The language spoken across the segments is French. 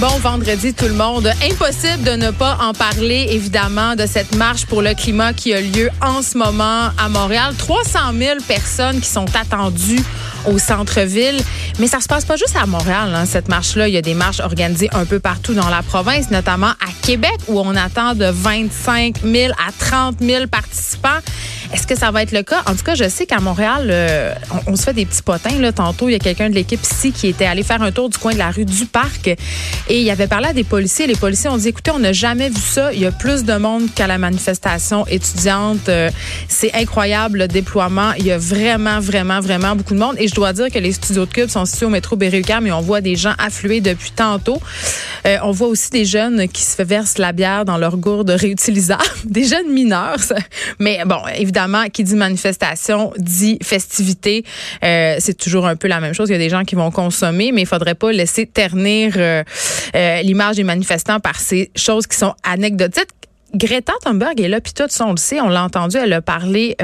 Bon vendredi tout le monde. Impossible de ne pas en parler évidemment de cette marche pour le climat qui a lieu en ce moment à Montréal. 300 000 personnes qui sont attendues au centre-ville. Mais ça se passe pas juste à Montréal, hein, cette marche-là. Il y a des marches organisées un peu partout dans la province, notamment à Québec, où on attend de 25 000 à 30 000 participants. Est-ce que ça va être le cas? En tout cas, je sais qu'à Montréal, euh, on, se fait des petits potins. Là. Tantôt, il y a quelqu'un de l'équipe ici qui était allé faire un tour du coin de la rue du Parc et il avait parlé à des policiers. Les policiers ont dit, écoutez, on n'a jamais vu ça. Il y a plus de monde qu'à la manifestation étudiante. Euh, c'est incroyable le déploiement. Il y a vraiment, vraiment, vraiment beaucoup de monde. Et je dois dire que les studios de Cube sont situés au métro Berry-UQAM mais on voit des gens affluer depuis tantôt. Euh, on voit aussi des jeunes qui se versent la bière dans leur gourde réutilisable. des jeunes mineurs. Ça. Mais bon, évidemment, qui dit manifestation dit festivité. Euh, c'est toujours un peu la même chose. Il y a des gens qui vont consommer, mais il faudrait pas laisser ternir euh, euh, l'image des manifestants par ces choses qui sont anecdotiques. Greta Thunberg est là, puis tout ça, on le sait, on l'a entendu, elle a parlé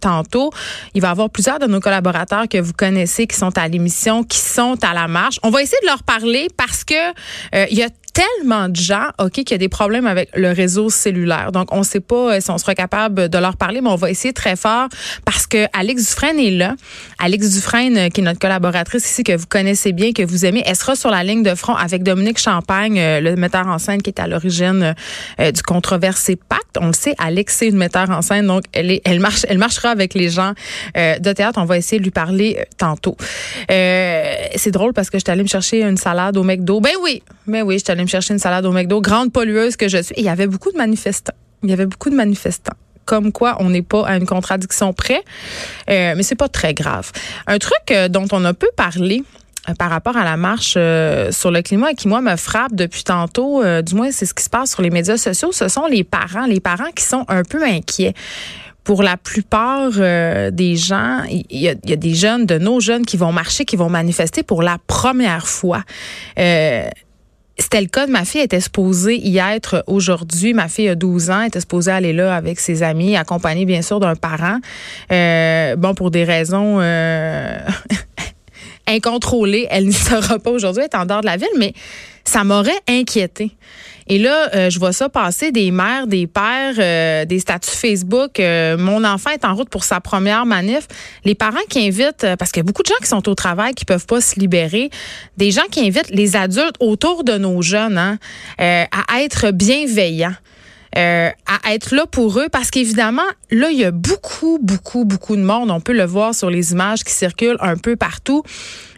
tantôt. Il va y avoir plusieurs de nos collaborateurs que vous connaissez qui sont à l'émission, qui sont à la marche. On va essayer de leur parler parce que il y a tellement de gens, OK, qu'il y a des problèmes avec le réseau cellulaire. Donc, on ne sait pas euh, si on sera capable de leur parler, mais on va essayer très fort parce que Alex Dufresne est là. Alex Dufresne, euh, qui est notre collaboratrice ici, que vous connaissez bien, que vous aimez, elle sera sur la ligne de front avec Dominique Champagne, euh, le metteur en scène qui est à l'origine du controversé Pacte. On le sait, Alex, c'est une metteur en scène, donc elle, est, elle, marche, elle marchera avec les gens de théâtre. On va essayer de lui parler tantôt. c'est drôle parce que je suis allée me chercher une salade au McDo. Ben oui, ben oui, je suis allée me chercher une salade au McDo, grande pollueuse que je suis. Et il y avait beaucoup de manifestants. Il y avait beaucoup de manifestants comme quoi on n'est pas à une contradiction près, euh, mais c'est pas très grave. Un truc euh, dont on a peu parlé euh, par rapport à la marche sur le climat et qui moi me frappe depuis tantôt, du moins c'est ce qui se passe sur les médias sociaux, ce sont les parents, les parents qui sont un peu inquiets pour la plupart des gens, il y, a, des jeunes, de nos jeunes qui vont marcher, qui vont manifester pour la première fois. C'était le cas de ma fille, elle était supposée y être aujourd'hui. Ma fille a 12 ans, elle était supposée aller là avec ses amis, accompagnée bien sûr d'un parent. Euh, bon, pour des raisons euh, incontrôlées, elle n'y sera pas aujourd'hui, elle en dehors de la ville, mais ça m'aurait inquiété. Et là, euh, je vois ça passer des mères, des pères, euh, des statuts Facebook. Euh, mon enfant est en route pour sa première manif. Les parents qui invitent, parce qu'il y a beaucoup de gens qui sont au travail, qui peuvent pas se libérer, des gens qui invitent les adultes autour de nos jeunes hein, à être bienveillants. Euh, à être là pour eux parce qu'évidemment, là, il y a beaucoup, beaucoup, beaucoup de monde. On peut le voir sur les images qui circulent un peu partout.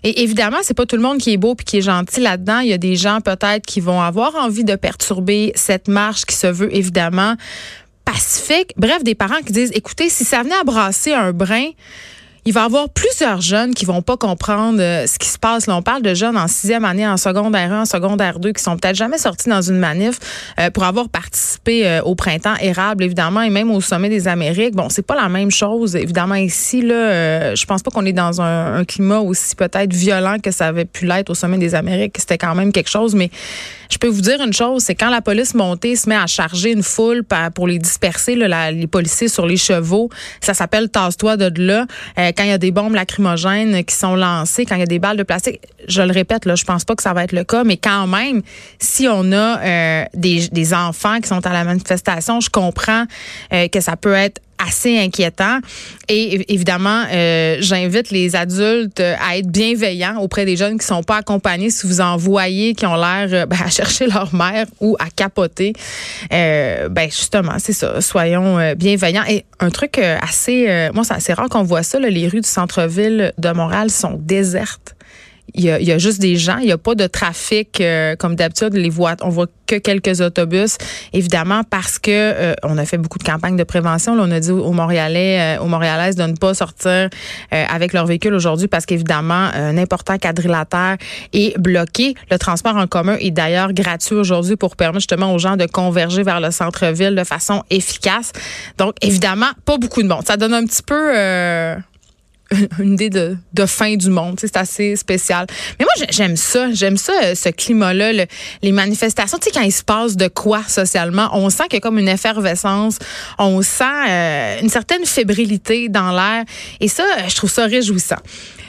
Et évidemment, c'est pas tout le monde qui est beau puis qui est gentil là-dedans. Il y a des gens peut-être qui vont avoir envie de perturber cette marche qui se veut évidemment pacifique. Bref, des parents qui disent, écoutez, si ça venait à brasser un brin, il va y avoir plusieurs jeunes qui vont pas comprendre euh, ce qui se passe. Là, on parle de jeunes en sixième année, en secondaire 1, en secondaire 2, qui sont peut-être jamais sortis dans une manif euh, pour avoir participé euh, au printemps érable, évidemment, et même au sommet des Amériques. Bon, c'est pas la même chose, évidemment, ici. Là, je pense pas qu'on est dans un, un climat aussi peut-être violent que ça avait pu l'être au sommet des Amériques. C'était quand même quelque chose, mais je peux vous dire une chose, c'est quand la police montée se met à charger une foule pour les disperser, là, les policiers sur les chevaux, ça s'appelle tasse-toi de là. Euh, quand il y a des bombes lacrymogènes qui sont lancées, quand il y a des balles de plastique, je le répète, là, je pense pas que ça va être le cas, mais quand même, si on a euh, des, des enfants qui sont à la manifestation, je comprends euh, que ça peut être assez inquiétant. Et évidemment, euh, j'invite les adultes à être bienveillants auprès des jeunes qui sont pas accompagnés. Si vous en voyez qui ont l'air euh, ben, à chercher leur mère ou à capoter, euh, ben justement, c'est ça. Soyons euh, bienveillants. Et un truc assez, moi, c'est assez rare qu'on voit ça. Là, les rues du centre-ville de Montréal sont désertes. Il y, a, il y a juste des gens, il n'y a pas de trafic euh, comme d'habitude. Les voit, on voit que quelques autobus, évidemment parce que euh, on a fait beaucoup de campagnes de prévention. Là, on a dit aux Montréalais, euh, aux Montréalaises de ne pas sortir avec leur véhicule aujourd'hui parce qu'évidemment un important quadrilatère est bloqué. Le transport en commun est d'ailleurs gratuit aujourd'hui pour permettre justement aux gens de converger vers le centre-ville de façon efficace. Donc évidemment pas beaucoup de monde. Ça donne un petit peu une idée de, fin du monde. C'est assez spécial. Mais moi, j'aime ça. J'aime ça, euh, ce climat-là, les manifestations. Tu sais, quand il se passe de quoi socialement, on sent qu'il y a comme une effervescence. On sent euh, une certaine fébrilité dans l'air. Et ça, je trouve ça réjouissant.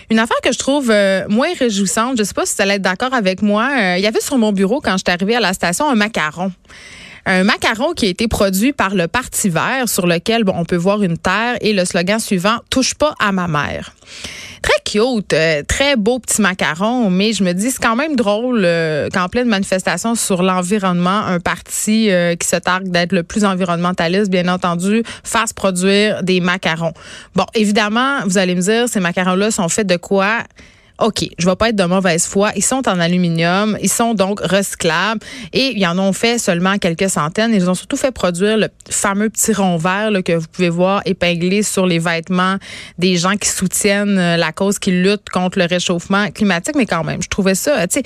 Une affaire que je trouve euh, moins réjouissante, je sais pas si tu allais être d'accord avec moi, il y avait sur mon bureau quand j'étais arrivée à la station un macaron un macaron qui a été produit par le Parti vert sur lequel bon, on peut voir une terre et le slogan suivant touche pas à ma mère. Très cute, euh, très beau petit macaron, mais je me dis c'est quand même drôle euh, qu'en pleine manifestation sur l'environnement, un parti euh, qui se targue d'être le plus environnementaliste, bien entendu, fasse produire des macarons. Bon, évidemment, vous allez me dire, ces macarons-là sont faits de quoi? OK, je vais pas être de mauvaise foi. Ils sont en aluminium, ils sont donc recyclables et ils en ont fait seulement quelques centaines. Ils ont surtout fait produire le fameux petit rond vert que vous pouvez voir épinglé sur les vêtements des gens qui soutiennent euh, la cause, qui luttent contre le réchauffement climatique. Mais quand même, je trouvais ça, tu sais,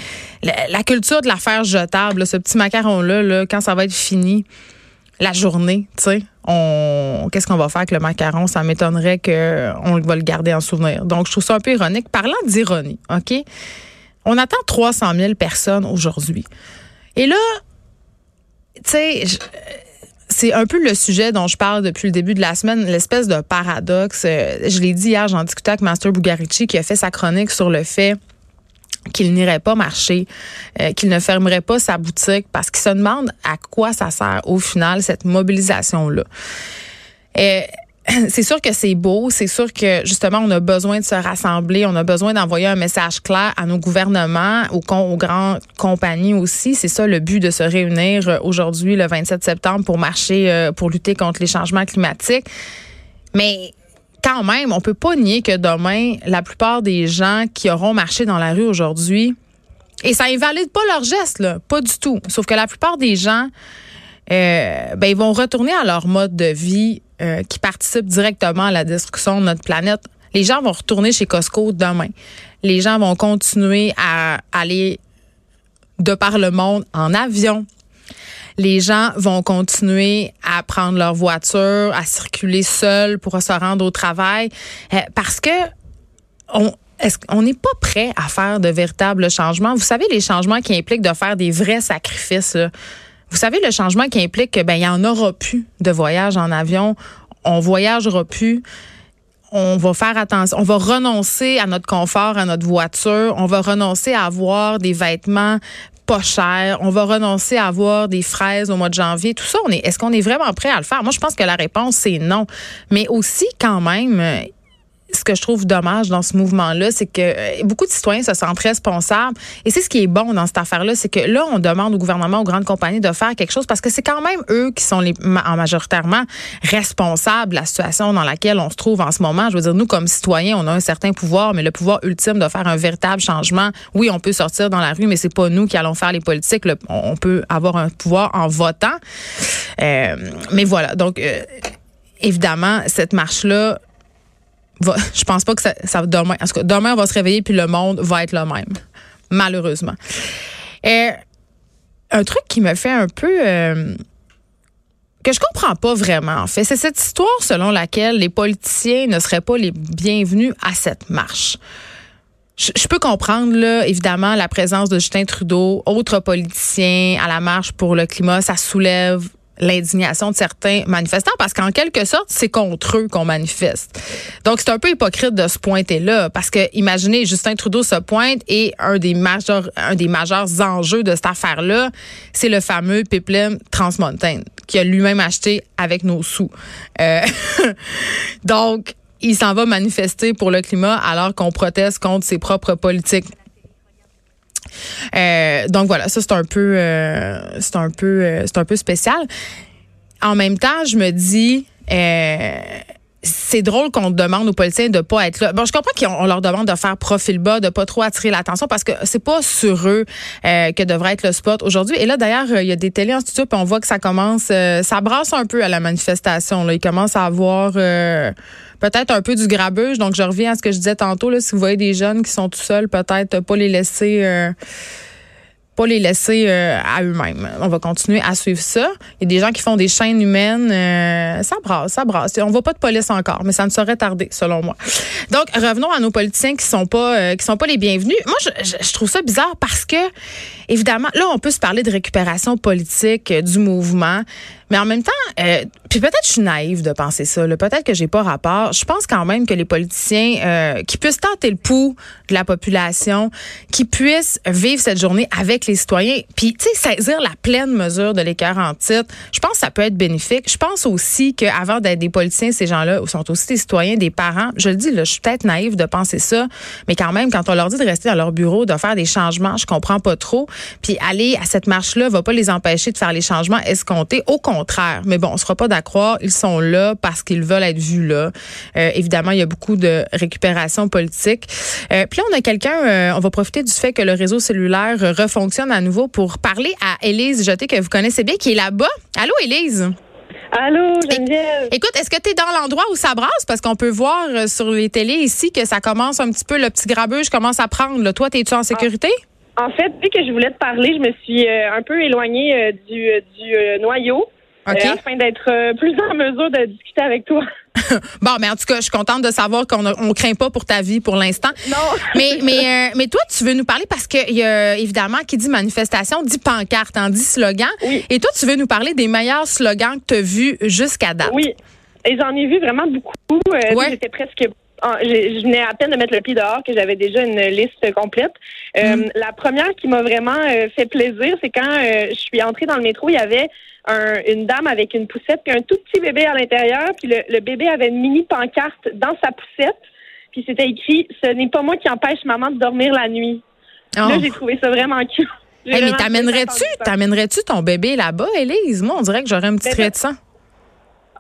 la, culture de l'affaire jetable, ce petit macaron-là, là, quand ça va être fini, la journée, tu sais, on qu'est-ce qu'on va faire avec le macaron? Ça m'étonnerait qu'on va le garder en souvenir. Donc je trouve ça un peu ironique. Parlant d'ironie, ok, on attend 300 000 personnes aujourd'hui. Et là, tu sais. c'est un peu le sujet dont je parle depuis le début de la semaine, l'espèce de paradoxe. Je l'ai dit hier, j'en discutais avec Master Bugarici qui a fait sa chronique sur le fait qu'il n'irait pas marcher, euh, qu'il ne fermerait pas sa boutique parce qu'il se demande à quoi ça sert au final cette mobilisation-là. Et c'est sûr que c'est beau, c'est sûr que justement on a besoin de se rassembler, on a besoin d'envoyer un message clair à nos gouvernements, aux, aux grandes compagnies aussi. C'est ça le but de se réunir euh, aujourd'hui le 27 septembre pour marcher, euh, pour lutter contre les changements climatiques. Mais quand même, on peut pas nier que demain, la plupart des gens qui auront marché dans la rue aujourd'hui, et ça invalide pas leur geste, pas du tout. Sauf que la plupart des gens, euh, ben, ils vont retourner à leur mode de vie euh, qui participe directement à la destruction de notre planète. Les gens vont retourner chez Costco demain. Les gens vont continuer à aller de par le monde en avion, les gens vont continuer à prendre leur voiture, à circuler seuls pour se rendre au travail, euh, parce que on, n'est pas prêt à faire de véritables changements? Vous savez, les changements qui impliquent de faire des vrais sacrifices. Vous savez, le changement qui implique que ben il y en aura plus de voyage en avion, on voyagera plus. On va faire attention, on va renoncer à notre confort, à notre voiture, on va renoncer à avoir des vêtements pas cher, on va renoncer à avoir des fraises au mois de janvier, tout ça, on est, est-ce qu'on est vraiment prêt à le faire? Moi, je pense que la réponse, c'est non. Mais aussi, quand même, ce que je trouve dommage dans ce mouvement-là, c'est que euh, beaucoup de citoyens se sentent responsables. Et c'est ce qui est bon dans cette affaire-là, c'est que là, on demande au gouvernement, aux grandes compagnies de faire quelque chose parce que c'est quand même eux qui sont en majoritairement responsables de la situation dans laquelle on se trouve en ce moment. Je veux dire, nous, comme citoyens, on a un certain pouvoir, mais le pouvoir ultime de faire un véritable changement, oui, on peut sortir dans la rue, mais c'est pas nous qui allons faire les politiques. on peut avoir un pouvoir en votant. Euh, mais voilà. Donc, euh, évidemment, cette marche-là, je pense pas que ça, ça demain. En tout demain, on va se réveiller puis le monde va être le même. Malheureusement. Et un truc qui me fait un peu. Euh, que je comprends pas vraiment, en fait, c'est cette histoire selon laquelle les politiciens ne seraient pas les bienvenus à cette marche. Je, je peux comprendre, là, évidemment, la présence de Justin Trudeau, autres politiciens à la marche pour le climat, ça soulève l'indignation de certains manifestants parce qu'en quelque sorte, c'est contre eux qu'on manifeste. Donc, c'est un peu hypocrite de se pointer là parce que imaginez, Justin Trudeau se pointe et un des majeurs, un des majeurs enjeux de cette affaire-là, c'est le fameux pipeline Transmontane qui a lui-même acheté avec nos sous. Euh, donc, il s'en va manifester pour le climat alors qu'on proteste contre ses propres politiques. Euh, donc voilà, ça c'est un peu, euh, c'est un peu, euh, c'est un peu spécial. En même temps, je me dis, c'est drôle qu'on demande aux policiers de pas être là. Bon, je comprends qu'on leur demande de faire profil bas, de pas trop attirer l'attention parce que c'est pas sur eux que devrait être le spot aujourd'hui. Et là, d'ailleurs, il y a des télés en studio, puis on voit que ça commence, ça brasse un peu à la manifestation. Là. Il commence à avoir peut-être un peu du grabuge. Donc, je reviens à ce que je disais tantôt. Là, si vous voyez des jeunes qui sont tout seuls, peut-être pas les laisser pas les laisser euh, à eux-mêmes. On va continuer à suivre ça. Il y a des gens qui font des chaînes humaines. Euh, ça brasse, ça brasse. On voit pas de police encore, mais ça ne saurait tarder, selon moi. Donc, revenons à nos politiciens qui sont pas euh, qui sont pas les bienvenus. Moi, je, je, trouve ça bizarre parce que, évidemment, là, on peut se parler de récupération politique du mouvement. Mais en même temps, euh, puis peut-être je suis naïve de penser ça. Peut-être que j'ai pas rapport. Je pense quand même que les politiciens euh, qui puissent tenter le pouls de la population, qui puissent vivre cette journée avec les citoyens, puis tu sais saisir la pleine mesure de l'écart en titre. Je pense que ça peut être bénéfique. Je pense aussi qu'avant d'être des politiciens, ces gens-là sont aussi des citoyens, des parents. Je le dis, là, je suis peut-être naïve de penser ça, mais quand même, quand on leur dit de rester dans leur bureau, de faire des changements, je comprends pas trop. Puis aller à cette marche-là va pas les empêcher de faire les changements escomptés. Au contraire contraire. Mais bon, on ne sera pas d'accord. Ils sont là parce qu'ils veulent être vus là. Euh, évidemment, il y a beaucoup de récupération politique. Euh, puis là, on a quelqu'un, euh, on va profiter du fait que le réseau cellulaire refonctionne à nouveau pour parler à Élise Jeté, que vous connaissez bien, qui est là-bas. Allô, Élise? Allô, Geneviève? Écoute, est-ce que tu es dans l'endroit où ça brasse? Parce qu'on peut voir sur les télés ici que ça commence un petit peu, le petit grabuge commence à prendre. Là. Toi, es-tu en sécurité? En fait, vu que je voulais te parler, je me suis un peu éloignée du, du noyau. Euh, afin d'être euh, plus en mesure de discuter avec toi. bon, mais en tout cas, je suis contente de savoir qu'on ne craint pas pour ta vie pour l'instant. Non. mais, mais, euh, mais toi, tu veux nous parler parce que, y a, évidemment, qui dit manifestation dit pancarte, en hein, dit slogan. Oui. Et toi, tu veux nous parler des meilleurs slogans que tu as vus jusqu'à date. Oui. Et j'en ai vu vraiment beaucoup. J'étais presque je venais à peine de mettre le pied dehors que j'avais déjà une liste complète. Mm. La première qui m'a vraiment fait plaisir, c'est quand je suis entrée dans le métro, il y avait une dame avec une poussette puis un tout petit bébé à l'intérieur. Puis le, bébé avait une mini pancarte dans sa poussette. Puis c'était écrit Ce n'est pas moi qui empêche maman de dormir la nuit. Là, oh. j'ai trouvé ça vraiment cute. mais t'amènerais-tu, t'amènerais-tu ton bébé là-bas, Élise? Moi, on dirait que j'aurais un petit trait de sang.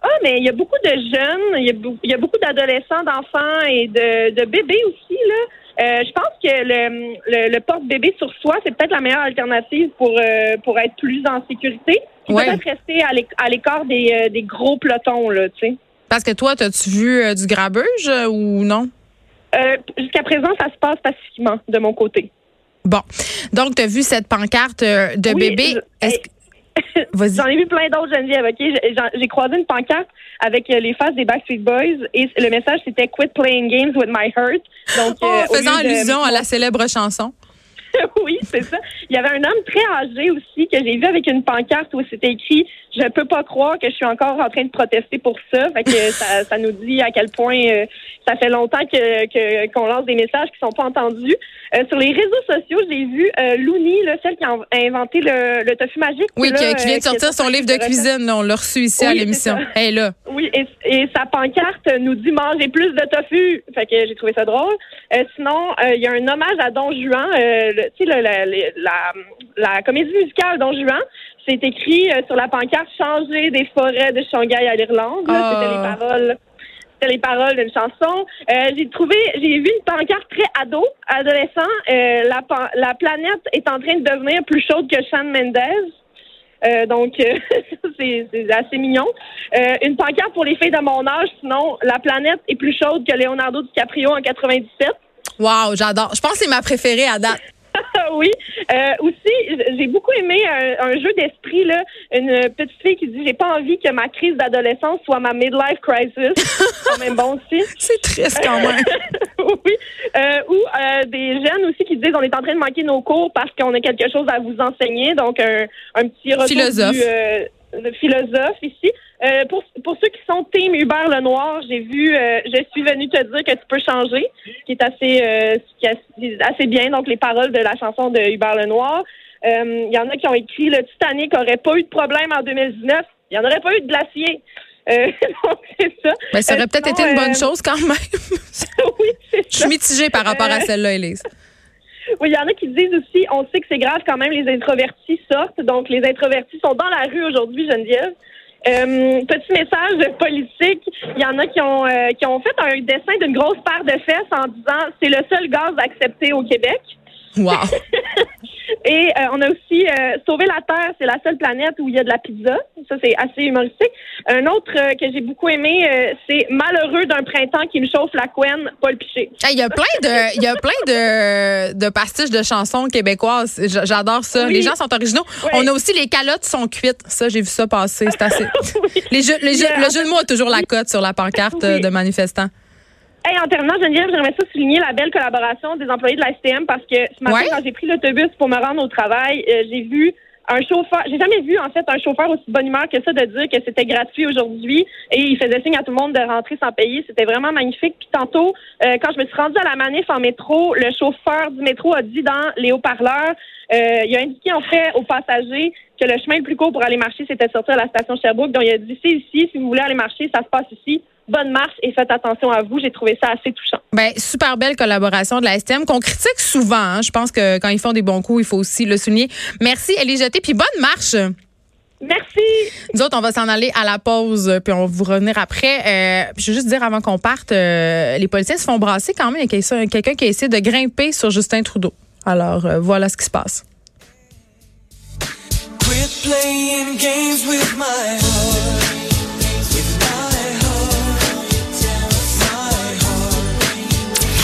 Ah, mais il y a beaucoup de jeunes, il y a, beaucoup d'adolescents, d'enfants et de, de bébés aussi, là. Euh, je pense que le, le, porte-bébé sur soi, c'est peut-être la meilleure alternative pour, euh, pour être plus en sécurité. Peut-être rester à l'écart des, euh, des gros pelotons, là, tu sais. Parce que toi, as-tu vu du grabuge ou non? Jusqu'à présent, ça se passe pacifiquement de mon côté. Bon. Donc, tu as vu cette pancarte de bébé. Est-ce que J'en ai vu plein d'autres, Geneviève. OK? J'ai croisé une pancarte avec euh, les faces des Backstreet Boys et le message c'était Quit playing games with my heart. Donc, oh, euh, faisant allusion à la célèbre chanson. oui, c'est ça. Il y avait un homme très âgé aussi que j'ai vu avec une pancarte où c'était écrit Je peux pas croire que je suis encore en train de protester pour ça. Fait que ça, ça, nous dit à quel point euh, ça fait longtemps que qu'on lance des messages qui sont pas entendus. Euh, sur les réseaux sociaux, j'ai vu euh, Louni, là, celle qui a inventé le, le tofu magique. Oui, qui, vient de sortir son livre de cuisine. on l'a reçu ici à l'émission. Elle là. Oui, et, et, sa pancarte nous dit mangez plus de tofu. Fait que j'ai trouvé ça drôle. sinon, il y a un hommage à Don Juan, tu sais, la, la, la, comédie musicale Don Juan. C'est écrit sur la pancarte Changer des forêts de Shanghai à l'Irlande. C'était les ah. paroles les paroles d'une chanson. Euh, j'ai trouvé, j'ai vu une pancarte très ado, adolescent. Euh, la, la planète est en train de devenir plus chaude que Sean Mendes. Euh, donc, c'est assez mignon. une pancarte pour les filles de mon âge, sinon, la planète est plus chaude que Leonardo DiCaprio en 97. Wow, j'adore. Je pense que c'est ma préférée à date. Oui. Euh, aussi, j'ai beaucoup aimé un, jeu d'esprit là, une petite fille qui dit j'ai pas envie que ma crise d'adolescence soit ma midlife crisis. quand même bon aussi. C'est triste quand même. oui. Euh, ou euh, des jeunes aussi qui disent on est en train de manquer nos cours parce qu'on a quelque chose à vous enseigner. Donc un, un petit retour philosophe. Du, philosophe ici. Euh, pour, pour ceux qui sont team Hubert Lenoir, j'ai vu, euh, je suis venue te dire que tu peux changer, ce qui est assez, euh, qui est assez bien. Donc les paroles de la chanson de Hubert Lenoir. Il y en a qui ont écrit le Titanic aurait pas eu de problème en 2019. Il n'y en aurait pas eu de glacier. donc c'est ça. Mais ça aurait peut-être été une bonne chose quand même. oui, c'est ça. Je suis mitigée par rapport à celle-là, Elise. Oui, il y en a qui disent aussi, on sait que c'est grave quand même, les introvertis sortent. Donc, les introvertis sont dans la rue aujourd'hui, Geneviève. Euh, petit message politique. Il y en a qui ont qui ont fait un dessin d'une grosse paire de fesses en disant c'est le seul gaz accepté au Québec. Wow. Et euh, on a aussi euh, Sauver la Terre, c'est la seule planète où il y a de la pizza. Ça, c'est assez humoristique. Un autre euh, que j'ai beaucoup aimé, c'est Malheureux d'un printemps qui me chauffe la couenne, Paul Piché. Il y a plein de, il y a plein de, de pastiches de chansons québécoises. J'adore ça. Les gens sont originaux. On a aussi les calottes sont cuites. Ça, j'ai vu ça passer. C'est assez. les jeux, les jeux, le jeu de mots a toujours la cote sur la pancarte de manifestants. Hey, en terminant, Geneviève, j'aimerais ça souligner la belle collaboration des employés de la STM parce que ce matin, quand j'ai pris l'autobus pour me rendre au travail, euh, j'ai vu un chauffeur. J'ai jamais vu, en fait, un chauffeur aussi bonne humeur que ça de dire que c'était gratuit aujourd'hui et il faisait signe à tout le monde de rentrer sans payer. C'était vraiment magnifique. Puis tantôt, euh, quand je me suis rendue à la manif en métro, le chauffeur du métro a dit dans les haut-parleurs, euh, il a indiqué en fait aux passagers que le chemin le plus court pour aller marcher, c'était de sortir à la station Sherbrooke. Donc, il a dit, c'est ici, si vous voulez aller marcher, ça se passe ici bonne marche et faites attention à vous. J'ai trouvé ça assez touchant. Ben, super belle collaboration de la STM qu'on critique souvent. Hein. Je pense que quand ils font des bons coups, il faut aussi le souligner. Merci, Elie Jeté, puis bonne marche. Merci. Nous autres, on va s'en aller à la pause, puis on va vous revenir après. Euh, je veux juste dire avant qu'on parte, euh, les policiers se font brasser quand même. Il y a quelqu'un qui a essayé de grimper sur Justin Trudeau. Alors, euh, voilà ce qui se passe. Quit playing games with my